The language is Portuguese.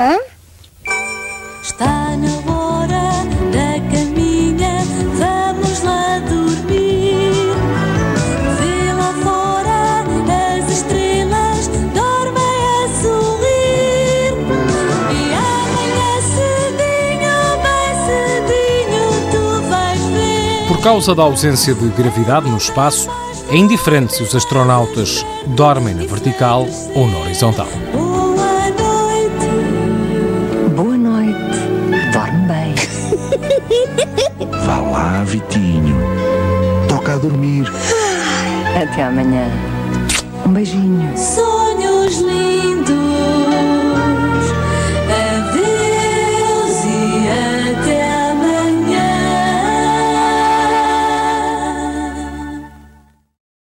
Huh? Por causa da ausência de gravidade no espaço, é indiferente se os astronautas dormem na vertical ou na horizontal. Boa noite. Boa noite. Dorme bem. Vá lá, Vitinho. Toca a dormir. Até amanhã. Um beijinho.